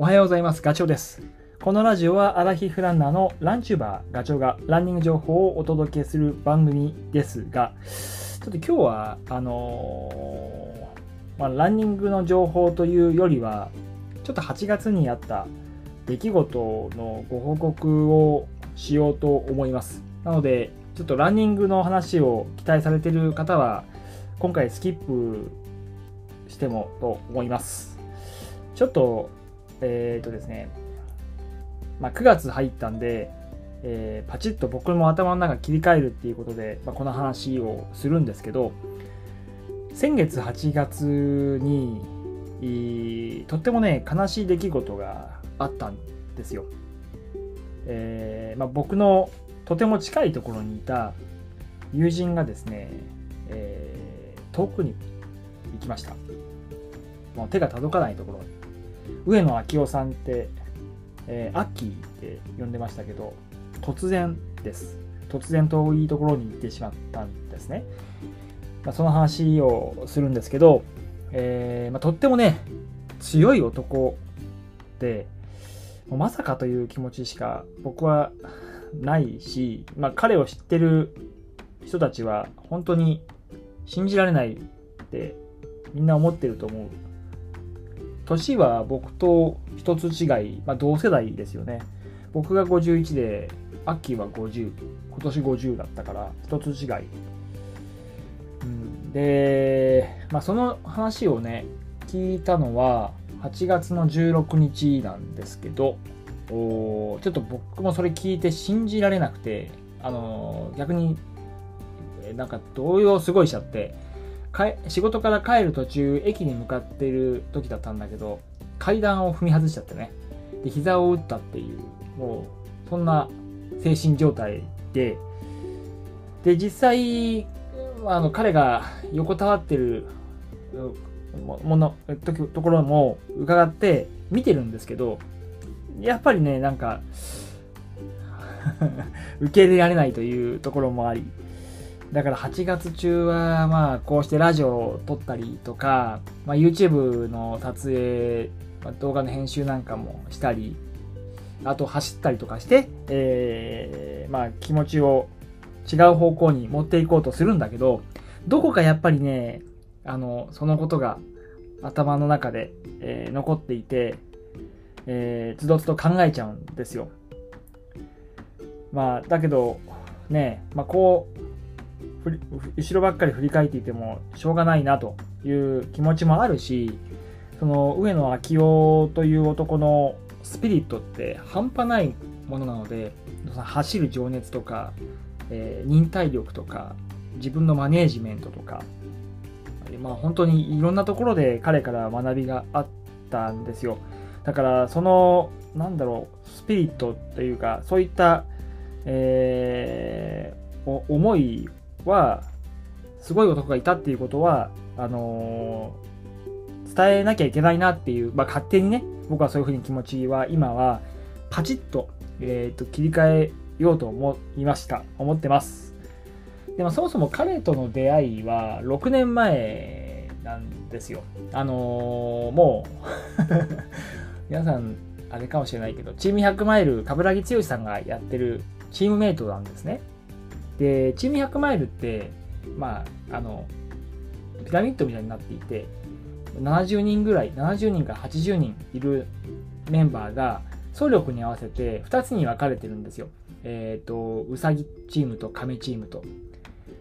おはようございます。ガチョウです。このラジオはアラヒフランナーのランチューバーガチョウがランニング情報をお届けする番組ですが、ちょっと今日は、あのーまあ、ランニングの情報というよりは、ちょっと8月にあった出来事のご報告をしようと思います。なので、ちょっとランニングの話を期待されている方は、今回スキップしてもと思います。ちょっと、えっ、とですね、まあ、9月入ったんで、えーパチッと僕も頭の中切り替えるっていうことで、まあ、この話をするんですけど、先月8月に、いとってもね、悲しい出来事があったんですよ。えーまあ、僕のとても近いところにいた友人がですね、えー遠くに行きました。もう手が届かないところに。上野昭夫さんって、えーアッキーって呼んでましたけど、突然です。突然遠いところに行ってしまったんですね。まあ、その話をするんですけど、えーまあ、とってもね、強い男で、まさかという気持ちしか僕はないし、まあ、彼を知ってる人たちは本当に信じられないってみんな思ってると思う。年は僕と一つ違い、まあ、同世代ですよね。僕が51で、アッキーは50、今年50だったから一つ違い。うん、で、まあ、その話をね、聞いたのは8月の16日なんですけど、おちょっと僕もそれ聞いて信じられなくて、あのー逆に、なんか動揺すごいしちゃって、か仕事から帰る途中、駅に向かってる時だったんだけど、階段を踏み外しちゃってね、で膝を打ったっていう、もう、そんな精神状態で、で、実際、あの彼が横たわってるものとところも伺って見てるんですけど、やっぱりね、なんか、受け入れられないというところもあり、だから8月中は、まあ、こうしてラジオを撮ったりとか、まあ、YouTube の撮影、まあ動画の編集なんかもしたり、あと走ったりとかして、えーまあ、気持ちを違う方向に持っていこうとするんだけど、どこかやっぱりね、あの、そのことが頭の中で、えー残っていて、えー、つどつど考えちゃうんですよ。まあ、だけど、ね、まあ、こう、後ろばっかり振り返っていてもしょうがないなという気持ちもあるし、その上野昭夫という男のスピリットって半端ないものなので、走る情熱とか、えー忍耐力とか、自分のマネージメントとか、まあ本当にいろんなところで彼から学びがあったんですよ。だからその、なんだろう、スピリットというか、そういった、えー思いは、すごい男がいたっていうことは、あのー伝えなきゃいけないなっていう、まあ勝手にね、僕はそういうふうに気持ちは今はパチッと,、えーと切り替えようと思いました。思ってます。でもそもそも彼との出会いは6年前なんですよ。あのーもう 皆さんあれかもしれないけど、チーム100マイル、冠城剛さんがやってるチームメイトなんですね。で、チーム100マイルって、まあ、あの、ピラミッドみたいになっていて、70人ぐらい、70人から80人いるメンバーが、総力に合わせて2つに分かれてるんですよ。えっ、と、うさぎチームと亀チームと。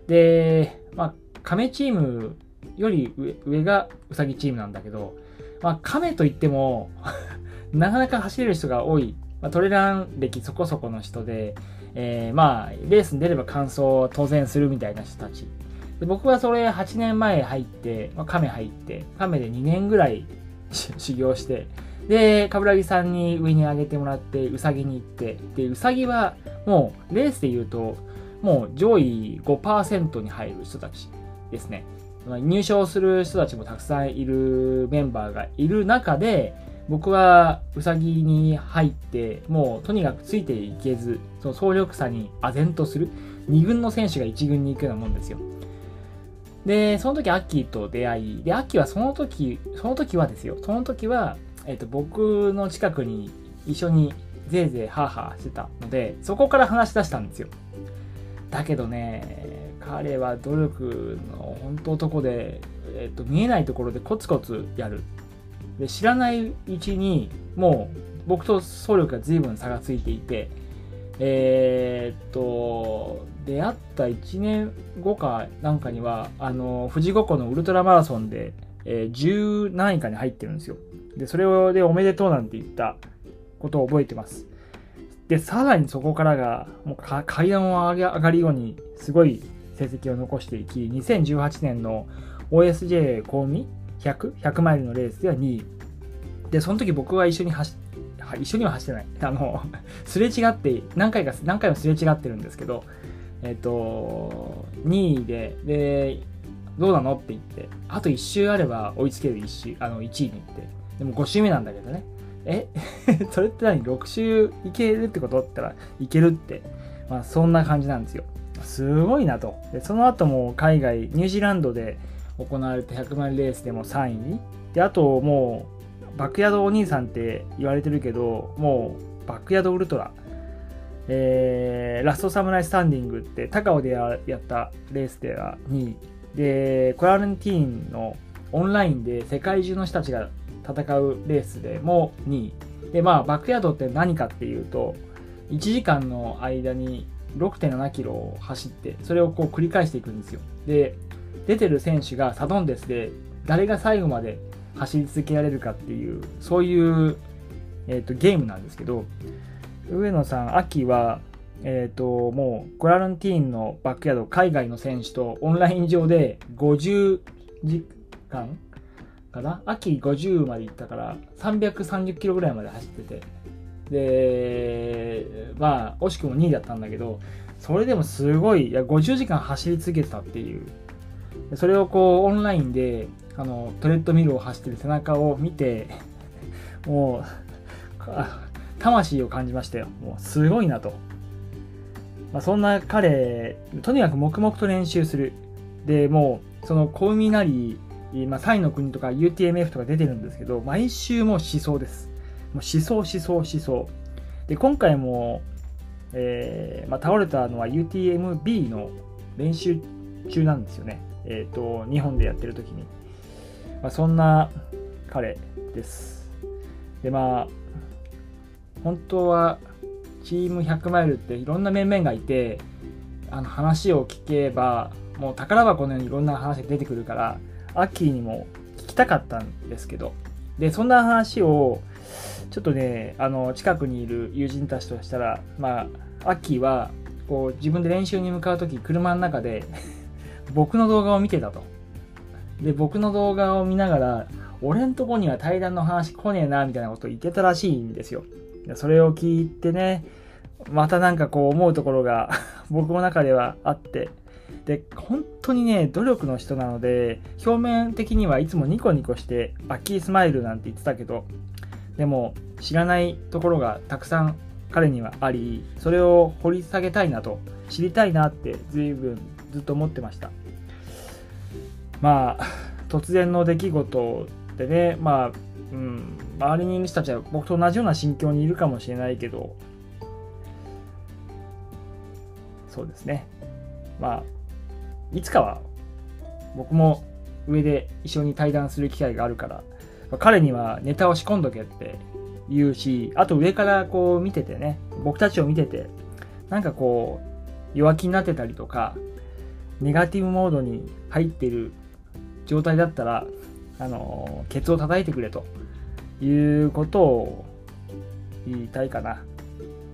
で、まあ、亀チームより上上がうさぎチームなんだけど、まあ、亀といっても、なかなか走れる人が多い、まあ、トレラン歴そこそこの人で、えーまあ、レースに出れば完走は当然するみたいな人たち。で僕はそれ8年前入って、まあ、亀入って、亀で2年ぐらい 修行して、で、冠城さんに上に上げてもらって、うさぎに行って、で、うさぎはもうレースで言うと、もう上位5%に入る人たちですね。入賞する人たちもたくさんいるメンバーがいる中で、僕はうさぎに入って、もうとにかくついていけず、その総力差に唖然とする、2軍の選手が1軍に行くようなもんですよ。で、その時アッキーと出会い、で、アッキーはその時、その時はですよ、その時は、えっと、僕の近くに一緒にぜいぜいハーハーしてたので、そこから話し出したんですよ。だけどね、彼は努力の本当とこで、えっと、見えないところでコツコツやる。で、知らないうちに、もう僕と総力が随分差がついていて、えー、っと、出会った1年後かなんかには、あの、富士五湖のウルトラマラソンで、えー、10何位かに入ってるんですよ。で、それをでおめでとうなんて言ったことを覚えてます。で、さらにそこからが、もう階段を上がりように、すごい成績を残していき、2018年の OSJ 公見100、マイルのレースでは2位。で、その時僕は一緒に走一緒には走ってない。あの、すれ違って、何回か、何回もすれ違ってるんですけど、えっ、と、2位で、で、どうなのって言って、あと1周あれば追いつける1周、あの、1位に行って。でも5周目なんだけどね。え？それって何 ?6 周いけるってこと？って言ったらいけるって。まあそんな感じなんですよ。すごいなと。で、その後も海外、ニュージーランドで行われた100マイルレースでも3位。で、あともう、バックヤードお兄さんって言われてるけど、もう、バックヤードウルトラ。えー、ラストサムライスタンディングって高尾でやったレースでは2位。で、コラルンティーンのオンラインで世界中の人たちが戦うレースでも2位。で、まあ、バックヤードって何かっていうと、1時間の間に6.7キロを走って、それをこう繰り返していくんですよ。で、出てる選手がサドンデスで、誰が最後まで走り続けられるかっていう、そういう、えーと、ゲームなんですけど、上野さん、秋は、え、ー、と、もう、コラルンティーンのバックヤード、海外の選手とオンライン上で50時間かな？秋50まで行ったから330キロぐらいまで走ってて。でまあ惜しくも2位だったんだけどそれでもすごいいや50時間走り続けてたっていう。それをこうオンラインであのトレッドミルを走ってる背中を見て もう魂を感じましたよもうすごいなと、まあ、そんな彼とにかく黙々と練習するでもうその小海なりまあ、3位の国とか UTMF とか出てるんですけど、毎週も思想です。もう思想、思想、思想。で、今回も、えー、まあ、倒れたのは UTMB の練習中なんですよね。えっ、ー、と、日本でやってる時に。まあ、そんな彼です。で、まあ、本当はチーム100マイルっていろんな面々がいて、あの話を聞けば、もう宝箱のようにいろんな話が出てくるから、アッキーにも聞きたかったんですけど、で、そんな話を、ちょっとね、あの、近くにいる友人たちとしたら、まあ、アッキーは、こう、自分で練習に向かう時、車の中で僕の動画を見てたと。で、僕の動画を見ながら、俺んとこには対談の話来ねえな、みたいなこと言ってたらしいんですよ。それを聞いてね、またなんかこう思うところが 僕の中ではあって、で、本当にね、努力の人なので、表面的にはいつもニコニコして、アッキースマイルなんて言ってたけど、でも、知らないところがたくさん彼にはあり、それを掘り下げたいなと、知りたいなって随分ずっと思ってました。まあ、突然の出来事でね、まあ、うん、周りにいる人たちは僕と同じような心境にいるかもしれないけど、そうですね。まあ、いつかは僕も上で一緒に対談する機会があるから、彼にはネタを仕込んどけって言うし、あと上からこう見ててね、僕たちを見てて、なんかこう、弱気になってたりとか、ネガティブモードに入ってる状態だったら、あの、ケツを叩いてくれということを言いたいかな。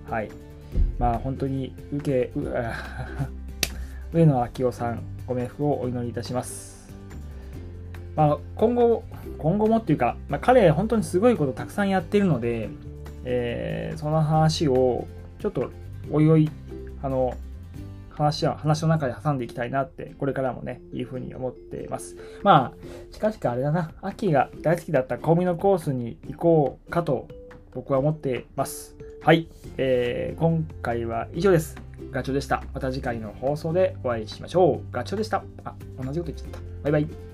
はい。まあ本当に受け、上野昭夫さん、ご冥福をお祈りいたします。まあ、今後、今後もっていうか、まあ、彼、本当にすごいことたくさんやってるので、えー、その話を、ちょっと、おいおい、あの、話は、話の中で挟んでいきたいなって、これからもね、いうふうに思っています。まあ、近々あれだな、秋が大好きだったコミのコースに行こうかと、僕は思っています。はい、えー、今回は以上です。ガチョウでした。また次回の放送でお会いしましょう。ガチョウでした。あ、同じこと言っちゃった。バイバイ。